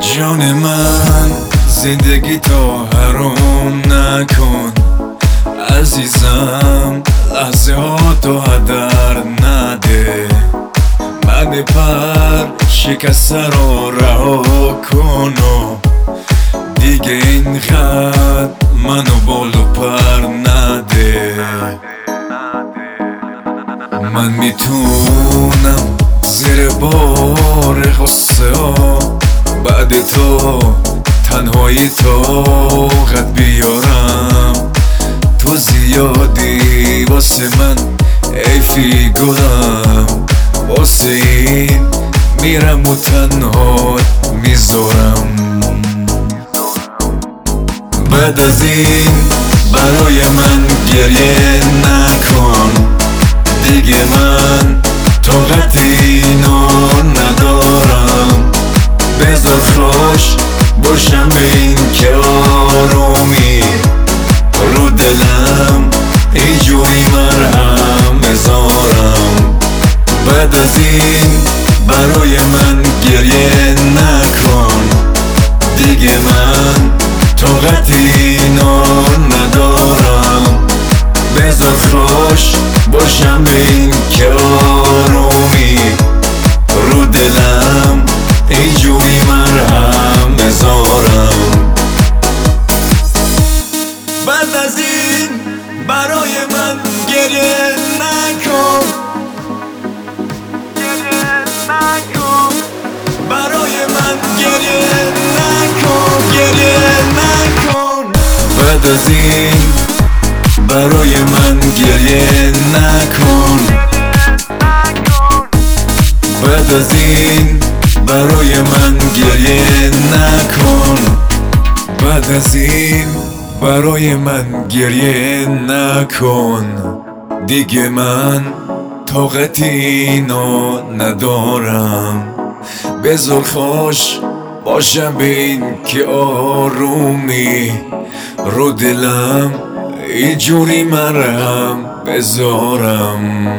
جان من زندگی تو حرام نکن. عزیزم لحظه ها تو هدر نده. من پر شکسته رو رها کن و دیگه این خط منو بالو پر نده. من می‌تونم زیر بار غصه ها بعد تو تنهایی تو قد بیارم. تو زیادی واسه من ای گلم واسه این میرم و تنها می‌ذارم. بعد از این برای من گریه نکن. دیگه من طاقت اینو دلم اینجوری مرهم بذارم بعد از این برای من این برای من گریه نکن. برای من گریه نکن. گریه نکن. بعد از این برای من گریه نکن. بعد از این برای من گریه نکن. بعد از این برای من گریه نکن. دیگه من طاقت اینو ندارم. بذار خوش باشم به این که آرومی. رو دلم اینجوری مرهم بذارم.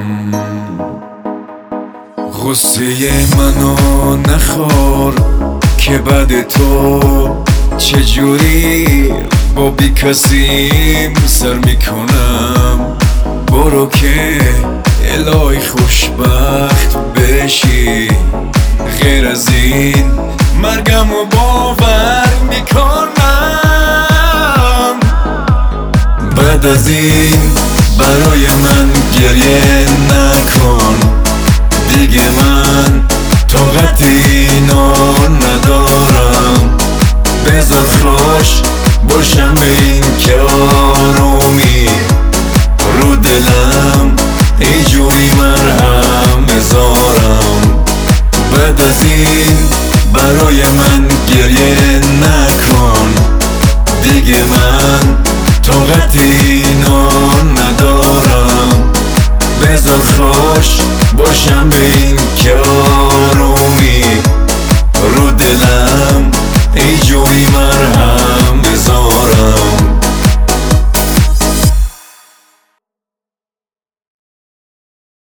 غصه منو نخور که بعد تو چجوری با بی کسیم سر می‌کنم. برو که الهی خوشبخت بشی. غیر از این مرگم و باور می‌کنم. بعد از این برای من گریه نکن. دینا ندارم. بذار خوش